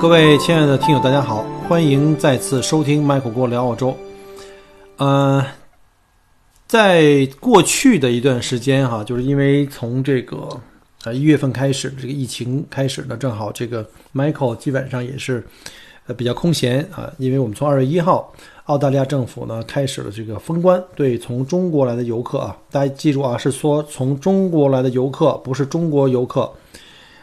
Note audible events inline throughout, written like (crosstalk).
各位亲爱的听友，大家好，欢迎再次收听麦克郭聊澳洲。呃，在过去的一段时间哈，就是因为从这个呃一月份开始，这个疫情开始呢，正好这个 Michael 基本上也是呃比较空闲啊，因为我们从二月一号，澳大利亚政府呢开始了这个封关，对从中国来的游客啊，大家记住啊，是说从中国来的游客，不是中国游客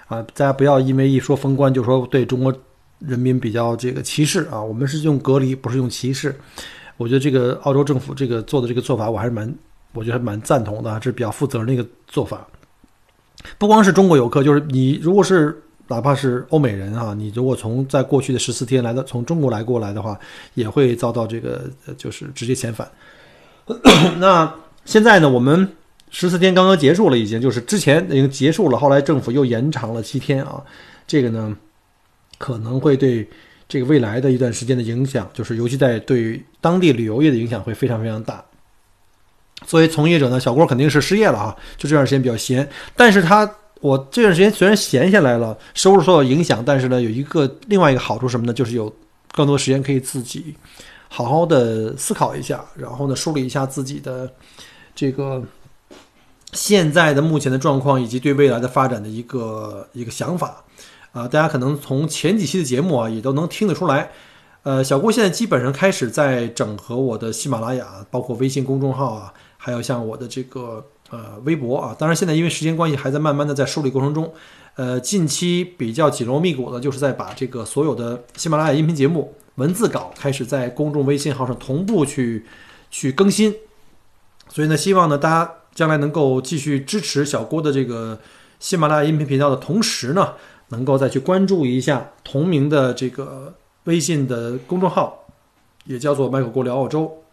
啊，大家不要因为一说封关就说对中国。人民比较这个歧视啊，我们是用隔离，不是用歧视。我觉得这个澳洲政府这个做的这个做法，我还是蛮，我觉得还蛮赞同的，这是比较负责任的一个做法。不光是中国游客，就是你如果是哪怕是欧美人啊，你如果从在过去的十四天来的从中国来过来的话，也会遭到这个就是直接遣返。(coughs) 那现在呢，我们十四天刚刚结束了，已经就是之前已经结束了，后来政府又延长了七天啊，这个呢。可能会对这个未来的一段时间的影响，就是尤其在对当地旅游业的影响会非常非常大。作为从业者呢，小郭肯定是失业了啊，就这段时间比较闲。但是他我这段时间虽然闲下来了，收入受到影响，但是呢，有一个另外一个好处什么呢？就是有更多时间可以自己好好的思考一下，然后呢，梳理一下自己的这个现在的目前的状况以及对未来的发展的一个一个想法。啊，大家可能从前几期的节目啊，也都能听得出来，呃，小郭现在基本上开始在整合我的喜马拉雅，包括微信公众号啊，还有像我的这个呃微博啊。当然，现在因为时间关系，还在慢慢的在梳理过程中。呃，近期比较紧锣密鼓的，就是在把这个所有的喜马拉雅音频节目文字稿开始在公众微信号上同步去去更新。所以呢，希望呢大家将来能够继续支持小郭的这个喜马拉雅音频频道的同时呢。能够再去关注一下同名的这个微信的公众号，也叫做“麦克国聊澳洲”。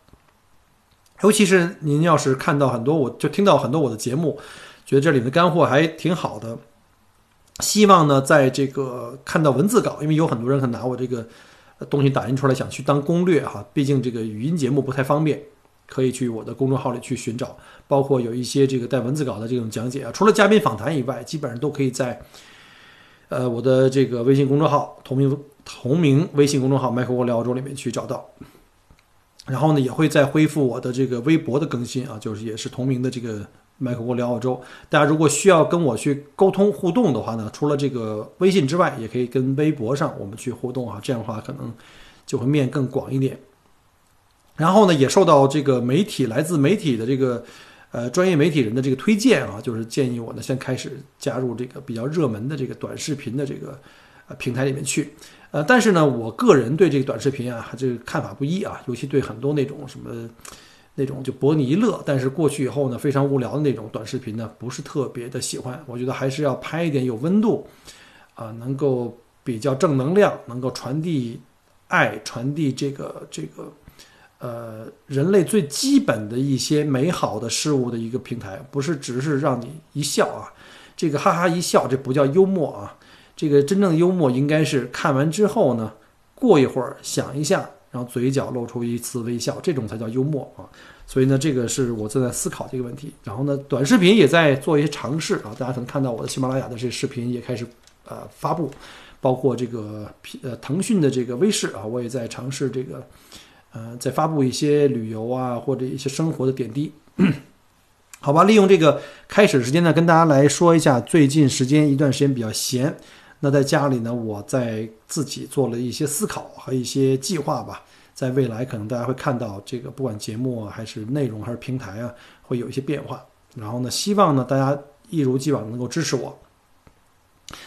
尤其是您要是看到很多，我就听到很多我的节目，觉得这里的干货还挺好的。希望呢，在这个看到文字稿，因为有很多人可能拿我这个东西打印出来想去当攻略哈，毕竟这个语音节目不太方便，可以去我的公众号里去寻找，包括有一些这个带文字稿的这种讲解啊，除了嘉宾访谈以外，基本上都可以在。呃，我的这个微信公众号同名同名微信公众号“麦克沃聊澳洲”里面去找到，然后呢，也会再恢复我的这个微博的更新啊，就是也是同名的这个“麦克沃聊澳洲”。大家如果需要跟我去沟通互动的话呢，除了这个微信之外，也可以跟微博上我们去互动啊，这样的话可能就会面更广一点。然后呢，也受到这个媒体来自媒体的这个。呃，专业媒体人的这个推荐啊，就是建议我呢，先开始加入这个比较热门的这个短视频的这个呃平台里面去。呃，但是呢，我个人对这个短视频啊，这个看法不一啊，尤其对很多那种什么那种就博你一乐，但是过去以后呢非常无聊的那种短视频呢，不是特别的喜欢。我觉得还是要拍一点有温度啊，能够比较正能量，能够传递爱，传递这个这个。呃，人类最基本的一些美好的事物的一个平台，不是只是让你一笑啊，这个哈哈一笑，这不叫幽默啊。这个真正的幽默应该是看完之后呢，过一会儿想一下，然后嘴角露出一丝微笑，这种才叫幽默啊。所以呢，这个是我正在思考这个问题。然后呢，短视频也在做一些尝试啊，大家可能看到我的喜马拉雅的这视频也开始呃发布，包括这个呃腾讯的这个微视啊，我也在尝试这个。呃，再发布一些旅游啊，或者一些生活的点滴，(clears throat) 好吧？利用这个开始时间呢，跟大家来说一下最近时间一段时间比较闲。那在家里呢，我在自己做了一些思考和一些计划吧。在未来，可能大家会看到这个，不管节目还是内容还是平台啊，会有一些变化。然后呢，希望呢大家一如既往能够支持我。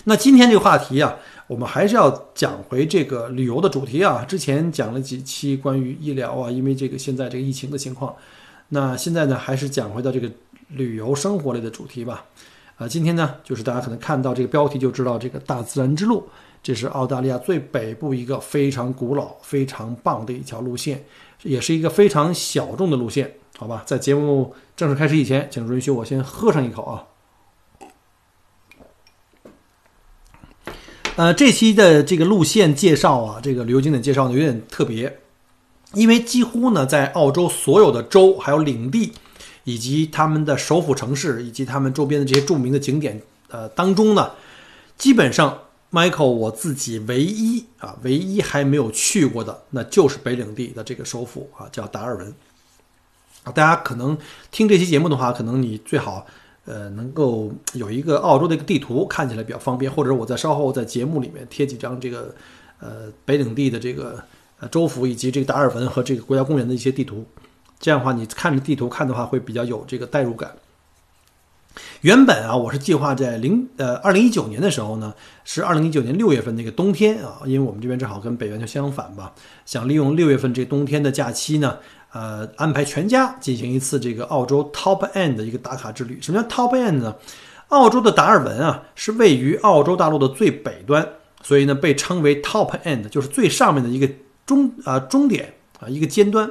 那今天这个话题啊。我们还是要讲回这个旅游的主题啊。之前讲了几期关于医疗啊，因为这个现在这个疫情的情况。那现在呢，还是讲回到这个旅游生活类的主题吧。啊，今天呢，就是大家可能看到这个标题就知道这个大自然之路，这是澳大利亚最北部一个非常古老、非常棒的一条路线，也是一个非常小众的路线，好吧？在节目正式开始以前，请允许我先喝上一口啊。呃，这期的这个路线介绍啊，这个旅游景点介绍呢有点特别，因为几乎呢在澳洲所有的州还有领地。以及他们的首府城市，以及他们周边的这些著名的景点，呃，当中呢，基本上，Michael 我自己唯一啊，唯一还没有去过的，那就是北领地的这个首府啊，叫达尔文。大家可能听这期节目的话，可能你最好呃能够有一个澳洲的一个地图，看起来比较方便，或者我在稍后在节目里面贴几张这个呃北领地的这个呃州府以及这个达尔文和这个国家公园的一些地图。这样的话，你看着地图看的话，会比较有这个代入感。原本啊，我是计划在零呃二零一九年的时候呢，是二零一九年六月份那个冬天啊，因为我们这边正好跟北原就相反吧，想利用六月份这冬天的假期呢，呃，安排全家进行一次这个澳洲 Top End 的一个打卡之旅。什么叫 Top End 呢？澳洲的达尔文啊，是位于澳洲大陆的最北端，所以呢，被称为 Top End，就是最上面的一个终啊终点啊一个尖端。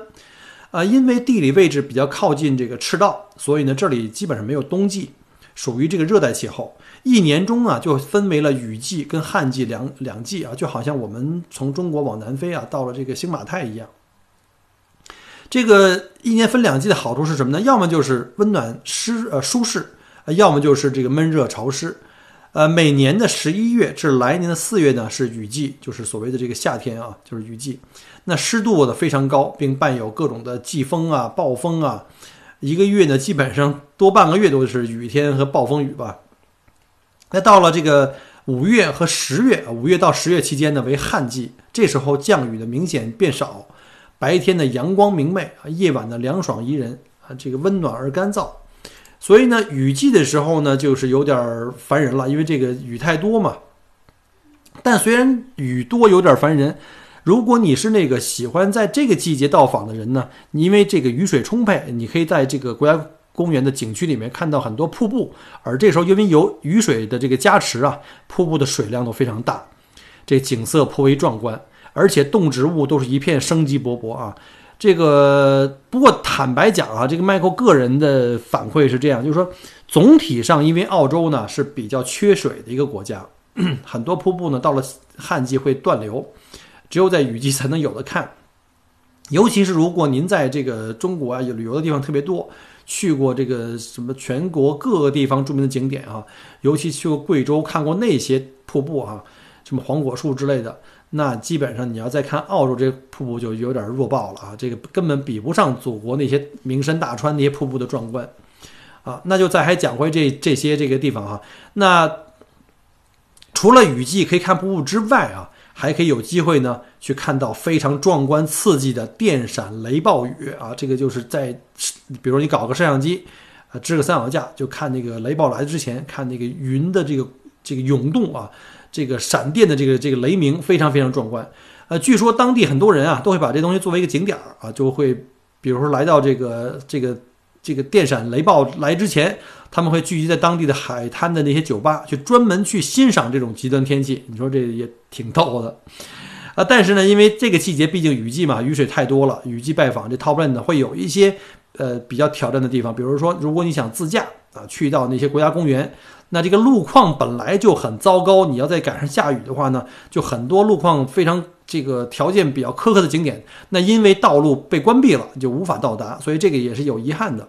啊，因为地理位置比较靠近这个赤道，所以呢，这里基本上没有冬季，属于这个热带气候。一年中啊，就分为了雨季跟旱季两两季啊，就好像我们从中国往南飞啊，到了这个新马泰一样。这个一年分两季的好处是什么呢？要么就是温暖湿呃舒适，要么就是这个闷热潮湿。呃，每年的十一月至来年的四月呢是雨季，就是所谓的这个夏天啊，就是雨季。那湿度呢非常高，并伴有各种的季风啊、暴风啊，一个月呢基本上多半个月都是雨天和暴风雨吧。那到了这个五月和十月，五月到十月期间呢为旱季，这时候降雨的明显变少，白天的阳光明媚啊，夜晚的凉爽宜人啊，这个温暖而干燥。所以呢，雨季的时候呢，就是有点烦人了，因为这个雨太多嘛。但虽然雨多有点烦人，如果你是那个喜欢在这个季节到访的人呢，因为这个雨水充沛，你可以在这个国家公园的景区里面看到很多瀑布，而这时候因为有雨水的这个加持啊，瀑布的水量都非常大，这景色颇为壮观，而且动植物都是一片生机勃勃啊。这个不过坦白讲啊，这个迈克个人的反馈是这样，就是说总体上，因为澳洲呢是比较缺水的一个国家，(clears throat) 很多瀑布呢到了旱季会断流，只有在雨季才能有的看。尤其是如果您在这个中国啊有旅游的地方特别多，去过这个什么全国各个地方著名的景点啊，尤其去过贵州看过那些瀑布啊，什么黄果树之类的。那基本上你要再看澳洲这瀑布就有点弱爆了啊，这个根本比不上祖国那些名山大川那些瀑布的壮观，啊，那就再还讲回这这些这个地方哈。那除了雨季可以看瀑布之外啊，还可以有机会呢去看到非常壮观刺激的电闪雷暴雨啊，这个就是在比如你搞个摄像机啊，支个三脚架就看那个雷暴来之前看那个云的这个这个涌动啊。这个闪电的这个这个雷鸣非常非常壮观，呃，据说当地很多人啊都会把这东西作为一个景点啊，就会比如说来到这个这个这个电闪雷暴来之前，他们会聚集在当地的海滩的那些酒吧，去专门去欣赏这种极端天气。你说这也挺逗的，啊，但是呢，因为这个季节毕竟雨季嘛，雨水太多了，雨季拜访这 Top Land 会有一些呃比较挑战的地方，比如说如果你想自驾啊，去到那些国家公园。那这个路况本来就很糟糕，你要再赶上下雨的话呢，就很多路况非常这个条件比较苛刻的景点，那因为道路被关闭了，就无法到达，所以这个也是有遗憾的。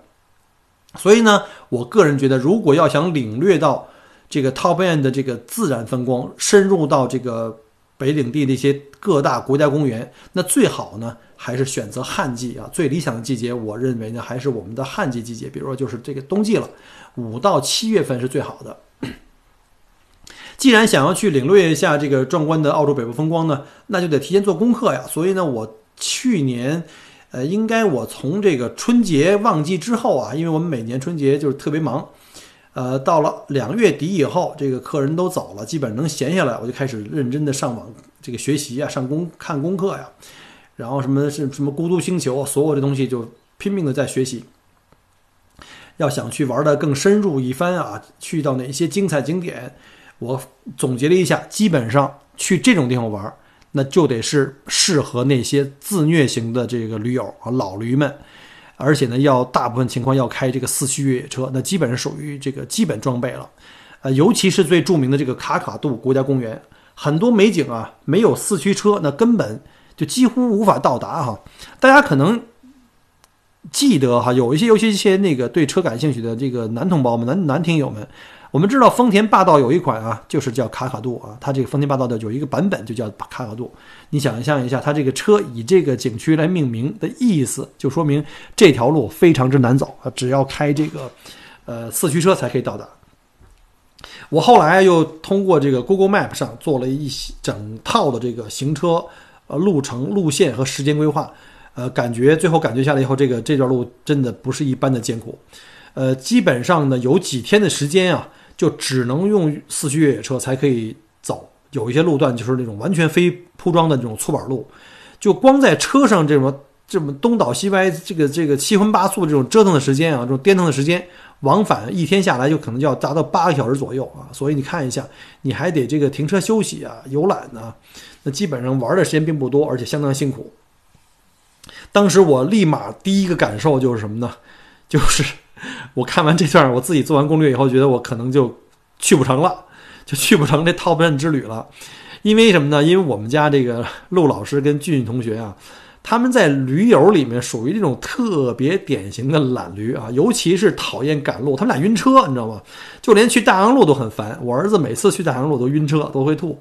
所以呢，我个人觉得，如果要想领略到这个 Top End 的这个自然风光，深入到这个北领地那些各大国家公园，那最好呢还是选择旱季啊，最理想的季节，我认为呢还是我们的旱季季节，比如说就是这个冬季了。五到七月份是最好的。(clears throat) 既然想要去领略一下这个壮观的澳洲北部风光呢，那就得提前做功课呀。所以呢，我去年，呃，应该我从这个春节旺季之后啊，因为我们每年春节就是特别忙，呃，到了两月底以后，这个客人都走了，基本能闲下来，我就开始认真的上网这个学习啊，上功看功课呀，然后什么是什么孤独星球，所有的东西就拼命的在学习。要想去玩的更深入一番啊，去到哪些精彩景点，我总结了一下，基本上去这种地方玩，那就得是适合那些自虐型的这个驴友啊，老驴们，而且呢，要大部分情况要开这个四驱越野车，那基本上属于这个基本装备了。呃，尤其是最著名的这个卡卡杜国家公园，很多美景啊，没有四驱车，那根本就几乎无法到达哈。大家可能。记得哈，有一些，尤其一些那个对车感兴趣的这个男同胞们、男男听友们，我们知道丰田霸道有一款啊，就是叫卡卡杜啊，它这个丰田霸道的有一个版本就叫卡卡杜。你想象一下，它这个车以这个景区来命名的意思，就说明这条路非常之难走啊，只要开这个呃四驱车才可以到达。我后来又通过这个 Google Map 上做了一整套的这个行车呃路程、路线和时间规划。呃，感觉最后感觉下来以后，这个这段路真的不是一般的艰苦，呃，基本上呢有几天的时间啊，就只能用四驱越野车才可以走。有一些路段就是那种完全非铺装的这种粗板路，就光在车上这种这么东倒西歪，这个这个七荤八素这种折腾的时间啊，这种颠腾的时间，往返一天下来就可能就要达到八个小时左右啊。所以你看一下，你还得这个停车休息啊、游览呢，那基本上玩的时间并不多，而且相当辛苦。当时我立马第一个感受就是什么呢？就是 (laughs) 我看完这段，我自己做完攻略以后，觉得我可能就去不成了，就去不成这 Top Ten 之旅了。因为什么呢？因为我们家这个陆老师跟俊俊同学啊，他们在驴友里面属于这种特别典型的懒驴啊，尤其是讨厌赶路，他们俩晕车，你知道吗？就连去大洋路都很烦。我儿子每次去大洋路都晕车，都会吐，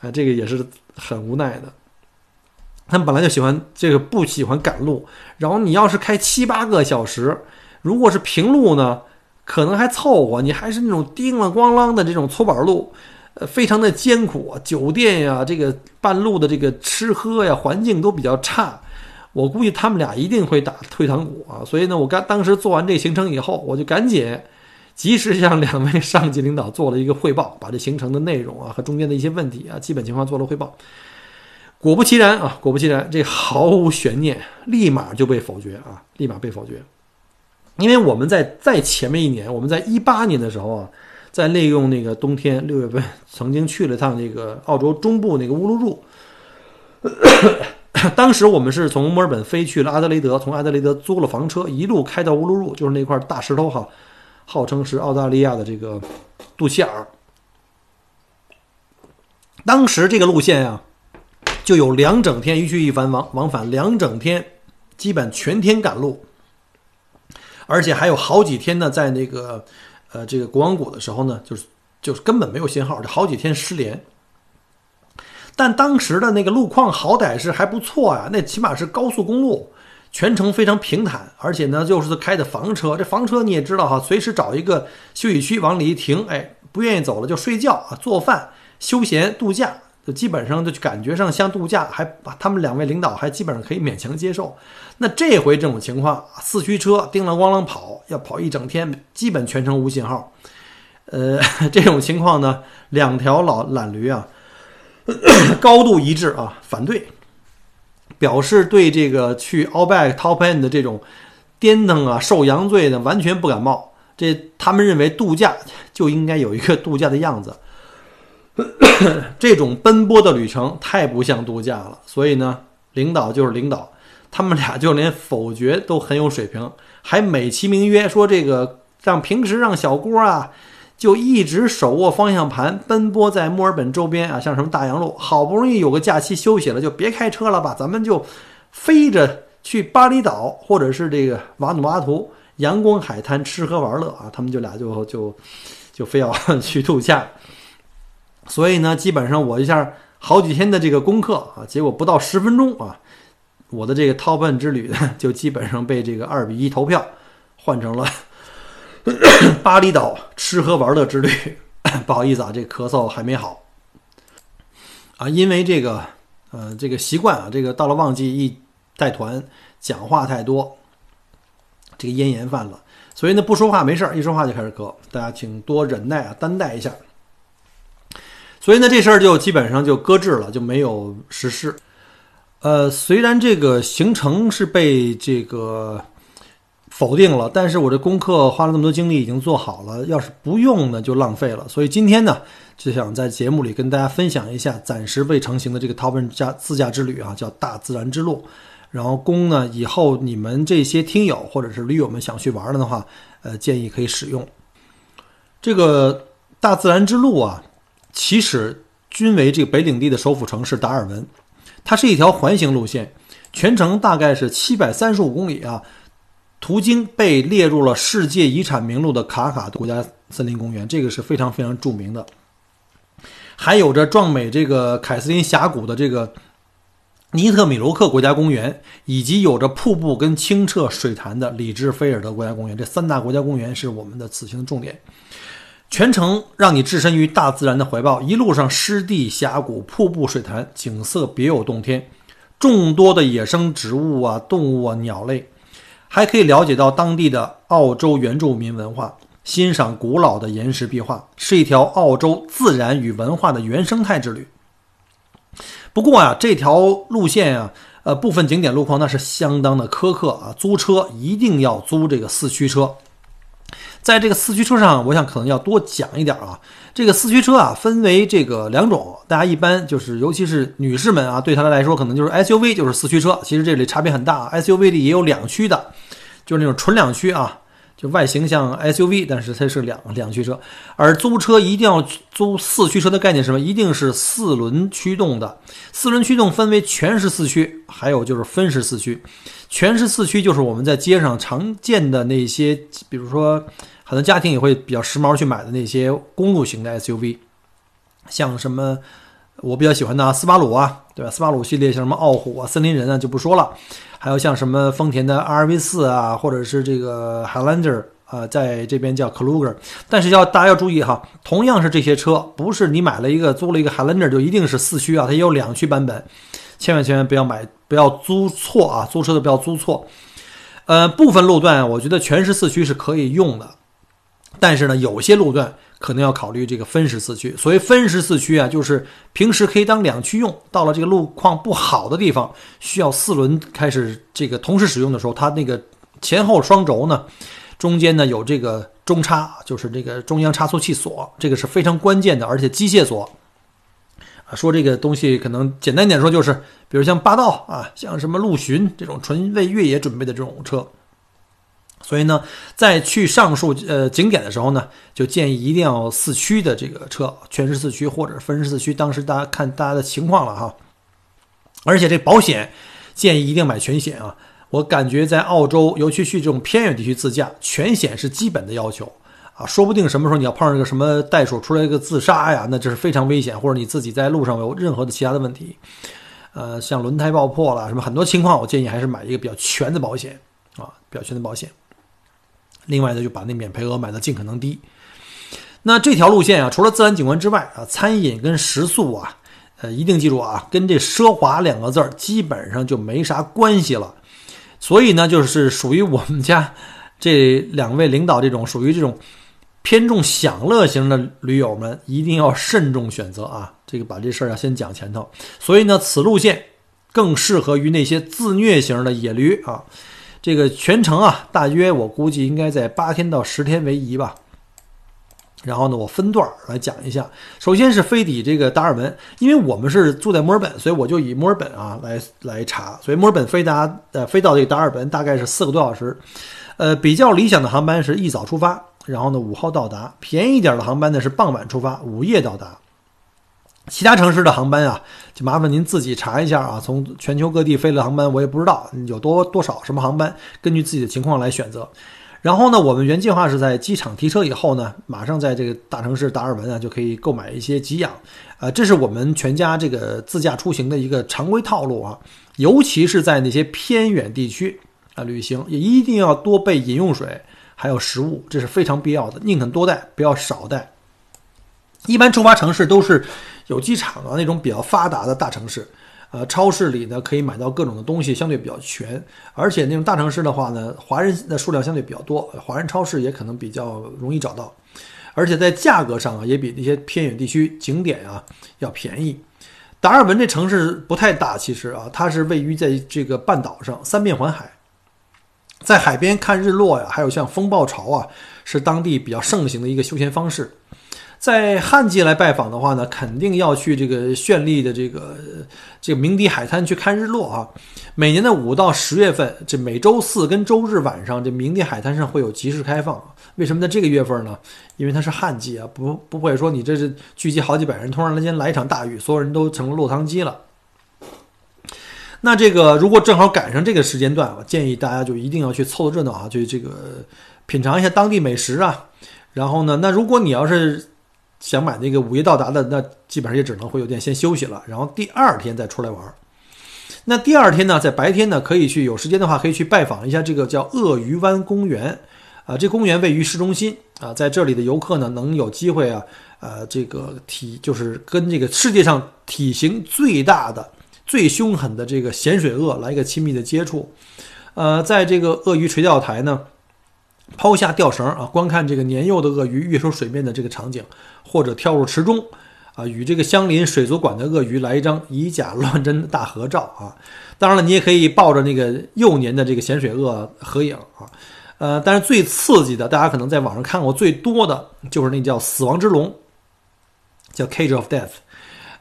啊，这个也是很无奈的。他们本来就喜欢这个，不喜欢赶路。然后你要是开七八个小时，如果是平路呢，可能还凑合。你还是那种叮啷咣啷的这种搓板路，呃，非常的艰苦。酒店呀，这个半路的这个吃喝呀，环境都比较差。我估计他们俩一定会打退堂鼓啊。所以呢，我刚当时做完这行程以后，我就赶紧及时向两位上级领导做了一个汇报，把这行程的内容啊和中间的一些问题啊，基本情况做了汇报。果不其然啊，果不其然，这毫无悬念，立马就被否决啊，立马被否决。因为我们在在前面一年，我们在一八年的时候啊，在利用那个冬天六月份，曾经去了趟那个澳洲中部那个乌鲁鲁。(coughs) 当时我们是从墨尔本飞去了阿德雷德，从阿德雷德租了房车，一路开到乌鲁鲁，就是那块大石头哈，号称是澳大利亚的这个肚脐眼儿。当时这个路线啊。就有两整天一去一返往往返两整天，基本全天赶路，而且还有好几天呢，在那个呃这个国王谷的时候呢，就是就是根本没有信号，这好几天失联。但当时的那个路况好歹是还不错呀，那起码是高速公路，全程非常平坦，而且呢就是开的房车，这房车你也知道哈，随时找一个休息区往里一停，哎，不愿意走了就睡觉啊，做饭、休闲度假。就基本上就感觉上像度假，还把他们两位领导还基本上可以勉强接受。那这回这种情况，四驱车叮啷咣啷跑，要跑一整天，基本全程无信号。呃，(laughs) 这种情况呢，两条老懒驴啊，高度一致啊，反对，表示对这个去 Allback Top End 的这种颠腾啊、受洋罪的完全不感冒。这他们认为度假就应该有一个度假的样子。(coughs) 这种奔波的旅程太不像度假了，所以呢，领导就是领导，他们俩就连否决都很有水平，还美其名曰说这个让平时让小郭啊，就一直手握方向盘奔波在墨尔本周边啊，像什么大洋路，好不容易有个假期休息了，就别开车了吧，咱们就飞着去巴厘岛或者是这个瓦努阿图阳光海滩吃喝玩乐啊，他们就俩就就就非要去度假。所以呢，基本上我一下好几天的这个功课啊，结果不到十分钟啊，我的这个 Top Ten 之旅呢，就基本上被这个二比一投票换成了 (coughs) 巴厘岛吃喝玩乐之旅。(coughs) 不好意思啊，这咳嗽还没好啊，因为这个呃这个习惯啊，这个到了旺季一带团讲话太多，这个咽炎犯了，所以呢不说话没事儿，一说话就开始咳，大家请多忍耐啊，担待一下。所以呢，这事儿就基本上就搁置了，就没有实施。呃，虽然这个行程是被这个否定了，但是我这功课花了那么多精力已经做好了，要是不用呢就浪费了。所以今天呢，就想在节目里跟大家分享一下暂时未成型的这个 Top 家自驾之旅啊，叫大自然之路。然后供呢以后你们这些听友或者是驴友们想去玩了的话，呃，建议可以使用。这个大自然之路啊，起始均为这个北领地的首府城市达尔文，它是一条环形路线，全程大概是七百三十五公里啊。途经被列入了世界遗产名录的卡卡国家森林公园，这个是非常非常著名的。还有着壮美这个凯瑟琳峡谷的这个尼特米罗克国家公园，以及有着瀑布跟清澈水潭的里芝菲尔德国家公园，这三大国家公园是我们的此行的重点。全程让你置身于大自然的怀抱，一路上湿地、峡谷、瀑布、水潭，景色别有洞天，众多的野生植物啊、动物啊、鸟类。还可以了解到当地的澳洲原住民文化，欣赏古老的岩石壁画，是一条澳洲自然与文化的原生态之旅。不过啊，这条路线啊，呃，部分景点路况那是相当的苛刻啊，租车一定要租这个四驱车。在这个四驱车上，我想可能要多讲一点啊。这个四驱车啊，分为这个两种，大家一般就是，尤其是女士们啊，对她来说可能就是 SUV 就是四驱车。其实这里差别很大，SUV 里也有两驱的，就是那种纯两驱啊，就外形像 SUV，但是它是两两驱车。而租车一定要租四驱车的概念是什么？一定是四轮驱动的。四轮驱动分为全时四驱，还有就是分时四驱。全时四驱就是我们在街上常见的那些，比如说。很多家庭也会比较时髦去买的那些公路型的 SUV，像什么我比较喜欢的斯巴鲁啊，对吧？斯巴鲁系列像什么傲虎啊、森林人啊就不说了，还有像什么丰田的 RV 四啊，或者是这个 Highlander 啊，在这边叫 Kluger。但是要大家要注意哈，同样是这些车，不是你买了一个租了一个 Highlander 就一定是四驱啊，它也有两驱版本，千万千万不要买，不要租错啊！租车的不要租错。呃，部分路段我觉得全时四驱是可以用的。但是呢，有些路段可能要考虑这个分时四驱。所谓分时四驱啊，就是平时可以当两驱用，到了这个路况不好的地方，需要四轮开始这个同时使用的时候，它那个前后双轴呢，中间呢有这个中差，就是这个中央差速器锁，这个是非常关键的，而且机械锁。说这个东西可能简单点说就是，比如像霸道啊，像什么陆巡这种纯为越野准备的这种车。所以呢，在去上述呃景点的时候呢，就建议一定要四驱的这个车，全时四驱或者分时四驱，当时大家看大家的情况了哈。而且这保险建议一定买全险啊！我感觉在澳洲，尤其去这种偏远地区自驾，全险是基本的要求啊。说不定什么时候你要碰上个什么袋鼠出来一个自杀呀，那这是非常危险，或者你自己在路上有任何的其他的问题，呃，像轮胎爆破了什么很多情况，我建议还是买一个比较全的保险啊，比较全的保险。另外呢，就把那免赔额买的尽可能低。那这条路线啊，除了自然景观之外啊，餐饮跟食宿啊，呃，一定记住啊，跟这奢华两个字儿基本上就没啥关系了。所以呢，就是属于我们家这两位领导这种属于这种偏重享乐型的驴友们，一定要慎重选择啊。这个把这事儿要先讲前头。所以呢，此路线更适合于那些自虐型的野驴啊。这个全程啊，大约我估计应该在八天到十天为宜吧。然后呢，我分段来讲一下。首先是飞抵这个达尔文，因为我们是住在墨尔本，所以我就以墨尔本啊来来查。所以墨尔本飞达呃飞到这个达尔文大概是四个多小时。呃，比较理想的航班是一早出发，然后呢五号到达；便宜一点的航班呢是傍晚出发，午夜到达。其他城市的航班啊，就麻烦您自己查一下啊。从全球各地飞的航班，我也不知道有多多少什么航班，根据自己的情况来选择。然后呢，我们原计划是在机场提车以后呢，马上在这个大城市达尔文啊，就可以购买一些给养。呃，这是我们全家这个自驾出行的一个常规套路啊。尤其是在那些偏远地区啊旅行，也一定要多备饮用水，还有食物，这是非常必要的。宁肯多带，不要少带。一般出发城市都是。有机场啊，那种比较发达的大城市，呃，超市里呢可以买到各种的东西，相对比较全。而且那种大城市的话呢，华人的数量相对比较多，华人超市也可能比较容易找到。而且在价格上啊，也比那些偏远地区景点啊要便宜。达尔文这城市不太大，其实啊，它是位于在这个半岛上，三面环海。在海边看日落呀，还有像风暴潮啊，是当地比较盛行的一个休闲方式。在旱季来拜访的话呢，肯定要去这个绚丽的这个这个鸣笛海滩去看日落啊。每年的五到十月份，这每周四跟周日晚上，这鸣笛海滩上会有集市开放。为什么在这个月份呢？因为它是旱季啊，不不会说你这是聚集好几百人，突然之间来一场大雨，所有人都成了落汤鸡了。那这个如果正好赶上这个时间段，我建议大家就一定要去凑热闹啊，去这个品尝一下当地美食啊。然后呢，那如果你要是想买那个午夜到达的，那基本上也只能会有店先休息了，然后第二天再出来玩。那第二天呢，在白天呢，可以去有时间的话，可以去拜访一下这个叫鳄鱼湾公园啊。这公园位于市中心啊，在这里的游客呢，能有机会啊，呃，这个体就是跟这个世界上体型最大的、最凶狠的这个咸水鳄来一个亲密的接触。呃，在这个鳄鱼垂钓台呢。抛下钓绳啊，观看这个年幼的鳄鱼跃出水面的这个场景，或者跳入池中，啊，与这个相邻水族馆的鳄鱼来一张以假乱真的大合照啊！当然了，你也可以抱着那个幼年的这个咸水鳄合影啊。呃，但是最刺激的，大家可能在网上看过最多的就是那叫死亡之龙，叫 Cage of Death。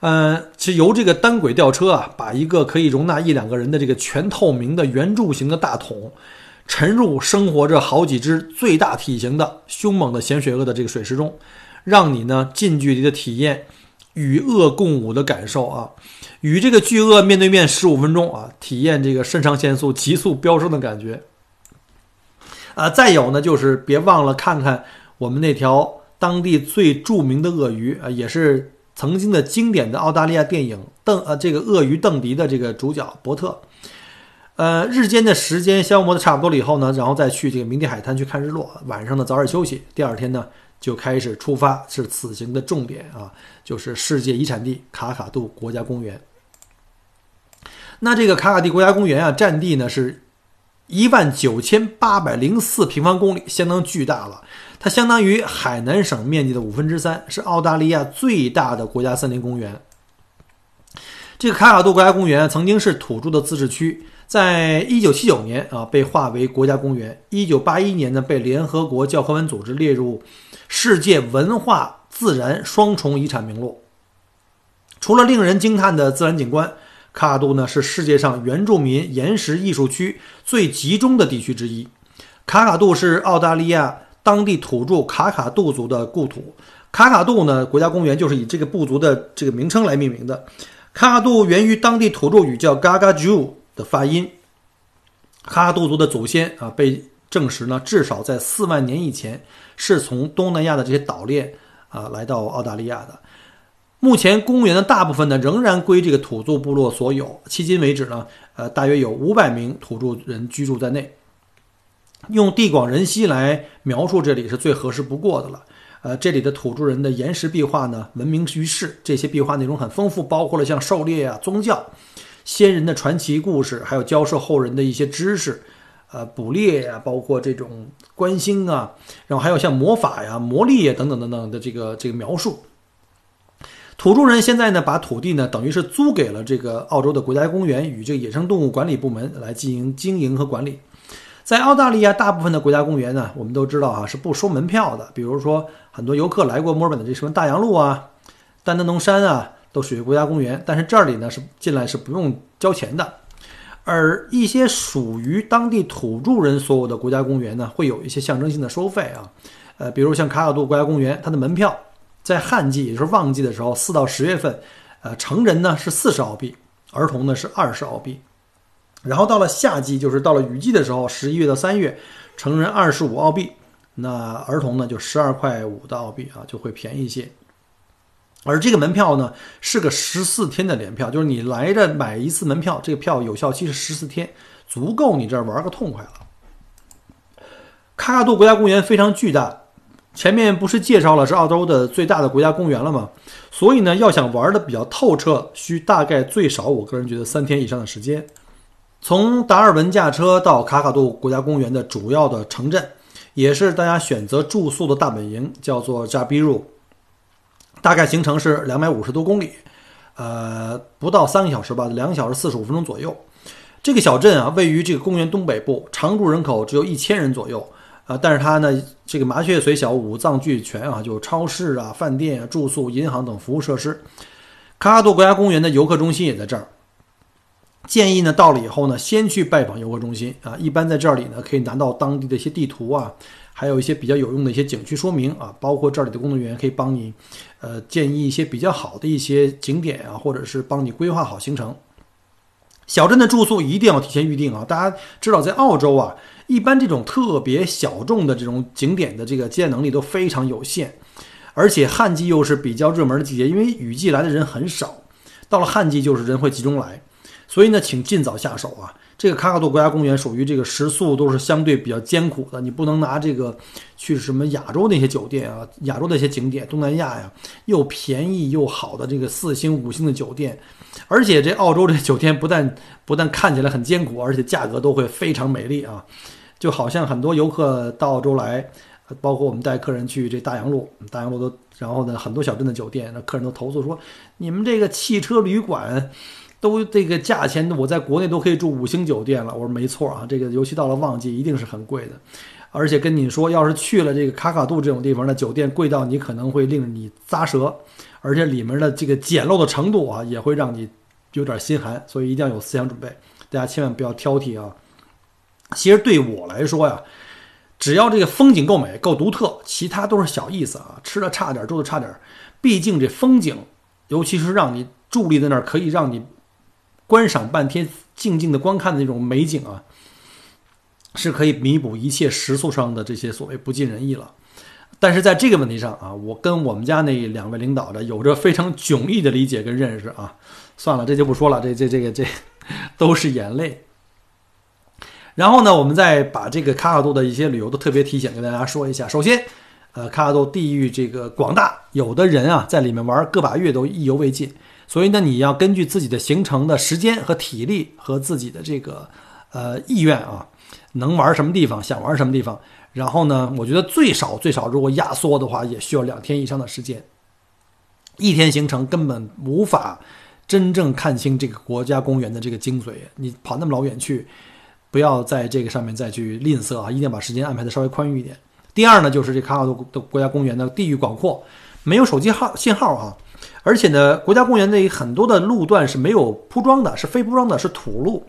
嗯，是由这个单轨吊车啊，把一个可以容纳一两个人的这个全透明的圆柱形的大桶。沉入生活着好几只最大体型的凶猛的咸水鳄的这个水池中，让你呢近距离的体验与鳄共舞的感受啊，与这个巨鳄面对面十五分钟啊，体验这个肾上腺素急速飙升的感觉。啊，再有呢就是别忘了看看我们那条当地最著名的鳄鱼啊，也是曾经的经典的澳大利亚电影《邓》呃这个鳄鱼邓迪的这个主角伯特。呃，日间的时间消磨的差不多了以后呢，然后再去这个明地海滩去看日落。晚上呢，早点休息。第二天呢，就开始出发，是此行的重点啊，就是世界遗产地卡卡杜国家公园。那这个卡卡蒂国家公园啊，占地呢是一万九千八百零四平方公里，相当巨大了。它相当于海南省面积的五分之三，是澳大利亚最大的国家森林公园。这个卡卡杜国家公园曾经是土著的自治区。在一九七九年啊，被划为国家公园。一九八一年呢，被联合国教科文组织列入世界文化自然双重遗产名录。除了令人惊叹的自然景观，卡卡杜呢是世界上原住民岩石艺术区最集中的地区之一。卡卡杜是澳大利亚当地土著卡卡杜族的故土。卡卡杜呢国家公园就是以这个部族的这个名称来命名的。卡卡杜源于当地土著语叫 Gaga Ju。的发音，卡卡杜族的祖先啊，被证实呢，至少在四万年以前是从东南亚的这些岛链啊来到澳大利亚的。目前公园的大部分呢，仍然归这个土著部落所有。迄今为止呢，呃，大约有五百名土著人居住在内。用地广人稀来描述这里是最合适不过的了。呃，这里的土著人的岩石壁画呢，闻名于世。这些壁画内容很丰富，包括了像狩猎啊、宗教。先人的传奇故事，还有教授后人的一些知识，呃，捕猎呀，包括这种观星啊，然后还有像魔法呀、魔力呀等等等等的这个这个描述。土著人现在呢，把土地呢等于是租给了这个澳洲的国家公园与这个野生动物管理部门来进行经营和管理。在澳大利亚大部分的国家公园呢，我们都知道啊是不收门票的，比如说很多游客来过墨尔本的这什么大洋路啊、丹德农山啊。都属于国家公园，但是这里呢是进来是不用交钱的，而一些属于当地土著人所有的国家公园呢，会有一些象征性的收费啊，呃，比如像卡卡杜国家公园，它的门票在旱季，也就是旺季的时候，四到十月份，呃，成人呢是四十澳币，儿童呢是二十澳币，然后到了夏季，就是到了雨季的时候，十一月到三月，成人二十五澳币，那儿童呢就十二块五的澳币啊，就会便宜一些。而这个门票呢，是个十四天的联票，就是你来这买一次门票，这个票有效期是十四天，足够你这儿玩个痛快了。卡卡杜国家公园非常巨大，前面不是介绍了是澳洲的最大的国家公园了吗？所以呢，要想玩的比较透彻，需大概最少，我个人觉得三天以上的时间。从达尔文驾车到卡卡杜国家公园的主要的城镇，也是大家选择住宿的大本营，叫做加比鲁。大概行程是两百五十多公里，呃，不到三个小时吧，两个小时四十五分钟左右。这个小镇啊，位于这个公园东北部，常住人口只有一千人左右啊。但是它呢，这个麻雀虽小，五脏俱全啊，就超市啊、饭店、啊住宿、银行等服务设施。卡卡多国家公园的游客中心也在这儿。建议呢，到了以后呢，先去拜访游客中心啊。一般在这里呢，可以拿到当地的一些地图啊，还有一些比较有用的一些景区说明啊，包括这里的工作人员可以帮你，呃，建议一些比较好的一些景点啊，或者是帮你规划好行程。小镇的住宿一定要提前预定啊！大家知道，在澳洲啊，一般这种特别小众的这种景点的这个接待能力都非常有限，而且旱季又是比较热门的季节，因为雨季来的人很少，到了旱季就是人会集中来。所以呢，请尽早下手啊！这个卡卡多国家公园属于这个食宿都是相对比较艰苦的，你不能拿这个去什么亚洲那些酒店啊，亚洲那些景点，东南亚呀又便宜又好的这个四星五星的酒店，而且这澳洲这酒店不但不但看起来很艰苦，而且价格都会非常美丽啊！就好像很多游客到澳洲来，包括我们带客人去这大洋路，大洋路都，然后呢很多小镇的酒店，那客人都投诉说，你们这个汽车旅馆。都这个价钱，我在国内都可以住五星酒店了。我说没错啊，这个尤其到了旺季，一定是很贵的。而且跟你说，要是去了这个卡卡杜这种地方，那酒店贵到你可能会令你咂舌，而且里面的这个简陋的程度啊，也会让你有点心寒。所以一定要有思想准备，大家千万不要挑剔啊。其实对我来说呀，只要这个风景够美、够独特，其他都是小意思啊。吃的差点，住的差点，毕竟这风景，尤其是让你伫立在那儿，可以让你。观赏半天，静静的观看的那种美景啊，是可以弥补一切食宿上的这些所谓不尽人意了。但是在这个问题上啊，我跟我们家那两位领导的有着非常迥异的理解跟认识啊。算了，这就不说了，这这这个这都是眼泪。然后呢，我们再把这个卡卡多的一些旅游的特别提醒跟大家说一下。首先，呃，卡卡多地域这个广大，有的人啊在里面玩个把月都意犹未尽。所以呢，你要根据自己的行程的时间和体力和自己的这个呃意愿啊，能玩什么地方，想玩什么地方。然后呢，我觉得最少最少，如果压缩的话，也需要两天以上的时间。一天行程根本无法真正看清这个国家公园的这个精髓。你跑那么老远去，不要在这个上面再去吝啬啊，一定要把时间安排的稍微宽裕一点。第二呢，就是这卡卡多的国家公园的地域广阔，没有手机号信号啊。而且呢，国家公园内很多的路段是没有铺装的，是非铺装的，是土路，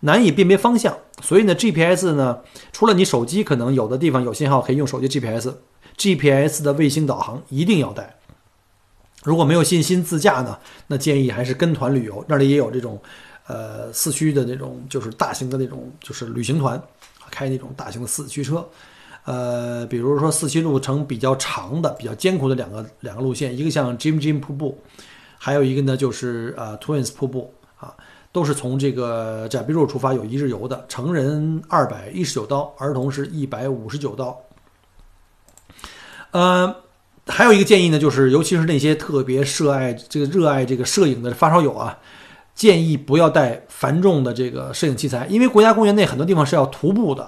难以辨别方向。所以呢，GPS 呢，除了你手机可能有的地方有信号，可以用手机 GPS，GPS 的卫星导航一定要带。如果没有信心自驾呢，那建议还是跟团旅游，那里也有这种，呃，四驱的那种，就是大型的那种，就是旅行团，开那种大型的四驱车。呃，比如说四驱路程比较长的、比较艰苦的两个两个路线，一个像 Jim Jim 瀑布，还有一个呢就是呃 Twins 瀑布啊，都是从这个贾比路出发，有一日游的，成人二百一十九刀，儿童是一百五十九刀。呃，还有一个建议呢，就是尤其是那些特别热爱这个热爱这个摄影的发烧友啊，建议不要带繁重的这个摄影器材，因为国家公园内很多地方是要徒步的。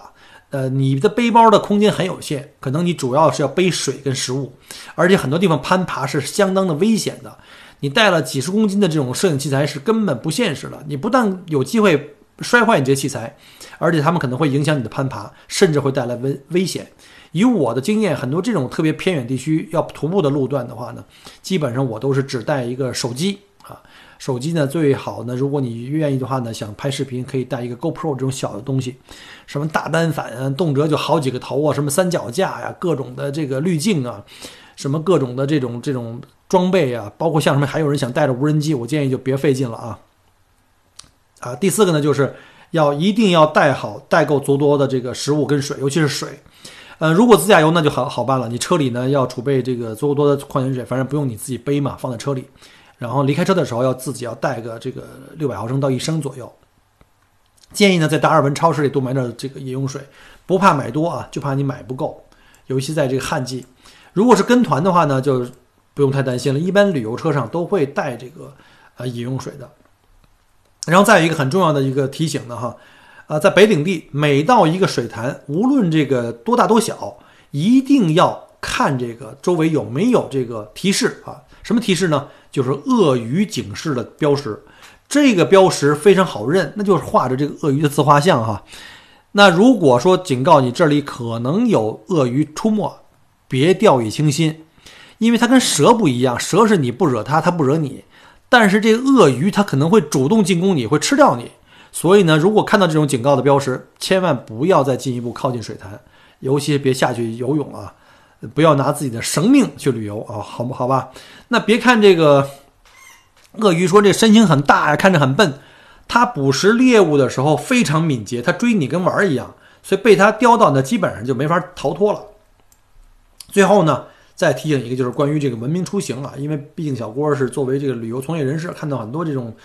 呃，你的背包的空间很有限，可能你主要是要背水跟食物，而且很多地方攀爬是相当的危险的。你带了几十公斤的这种摄影器材是根本不现实的。你不但有机会摔坏你这些器材，而且他们可能会影响你的攀爬，甚至会带来危危险。以我的经验，很多这种特别偏远地区要徒步的路段的话呢，基本上我都是只带一个手机。手机呢最好呢，如果你愿意的话呢，想拍视频可以带一个 GoPro 这种小的东西，什么大单反啊，动辄就好几个头啊，什么三脚架呀，各种的这个滤镜啊，什么各种的这种这种装备啊，包括像什么还有人想带着无人机，我建议就别费劲了啊。啊，第四个呢，就是要一定要带好带够足多的这个食物跟水，尤其是水。呃，如果自驾游那就好好办了，你车里呢要储备这个足够多的矿泉水，反正不用你自己背嘛，放在车里。然后离开车的时候要自己要带个这个六百毫升到一升左右。建议呢在达尔文超市里多买点这个饮用水，不怕买多啊，就怕你买不够，尤其在这个旱季。如果是跟团的话呢，就不用太担心了，一般旅游车上都会带这个呃饮用水的。然后再有一个很重要的一个提醒呢哈，啊，在北领地每到一个水潭，无论这个多大多小，一定要看这个周围有没有这个提示啊。什么提示呢？就是鳄鱼警示的标识，这个标识非常好认，那就是画着这个鳄鱼的自画像哈。那如果说警告你这里可能有鳄鱼出没，别掉以轻心，因为它跟蛇不一样，蛇是你不惹它，它不惹你，但是这个鳄鱼它可能会主动进攻你，会吃掉你。所以呢，如果看到这种警告的标识，千万不要再进一步靠近水潭，尤其别下去游泳啊，不要拿自己的生命去旅游啊，好不好吧？那别看这个。鳄鱼说：“这身形很大呀，看着很笨。它捕食猎物的时候非常敏捷，它追你跟玩儿一样，所以被它叼到，那基本上就没法逃脱了。最后呢，再提醒一个，就是关于这个文明出行啊，因为毕竟小郭是作为这个旅游从业人士，看到很多这种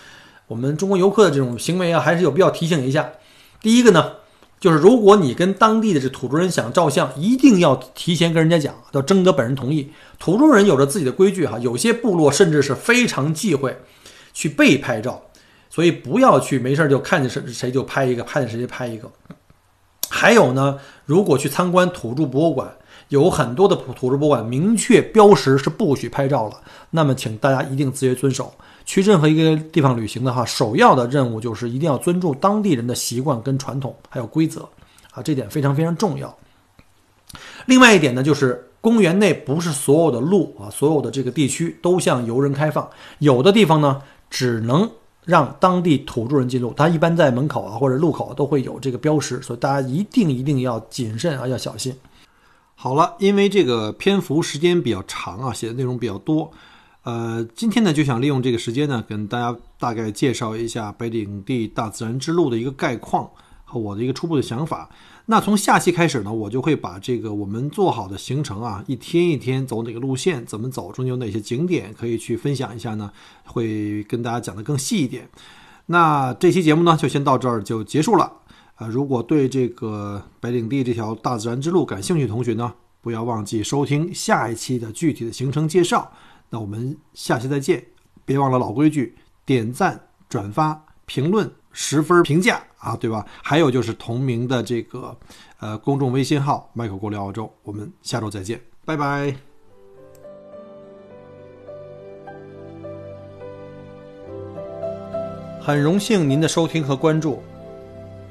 我们中国游客的这种行为啊，还是有必要提醒一下。第一个呢。”就是如果你跟当地的这土著人想照相，一定要提前跟人家讲，要征得本人同意。土著人有着自己的规矩哈，有些部落甚至是非常忌讳去被拍照，所以不要去没事就看见谁谁就拍一个，看见谁就拍一个。还有呢，如果去参观土著博物馆，有很多的土著博物馆明确标识是不许拍照了，那么请大家一定自觉遵守。去任何一个地方旅行的话，首要的任务就是一定要尊重当地人的习惯跟传统，还有规则，啊，这点非常非常重要。另外一点呢，就是公园内不是所有的路啊，所有的这个地区都向游人开放，有的地方呢只能让当地土著人进入，他一般在门口啊或者路口都会有这个标识，所以大家一定一定要谨慎啊，要小心。好了，因为这个篇幅时间比较长啊，写的内容比较多。呃，今天呢就想利用这个时间呢，跟大家大概介绍一下北领地大自然之路的一个概况和我的一个初步的想法。那从下期开始呢，我就会把这个我们做好的行程啊，一天一天走哪个路线，怎么走，中间有哪些景点可以去分享一下呢？会跟大家讲的更细一点。那这期节目呢，就先到这儿就结束了。呃，如果对这个北领地这条大自然之路感兴趣的同学呢，不要忘记收听下一期的具体的行程介绍。那我们下期再见，别忘了老规矩，点赞、转发、评论、十分评价啊，对吧？还有就是同名的这个呃公众微信号“麦克过聊澳洲”，我们下周再见，拜拜。很荣幸您的收听和关注，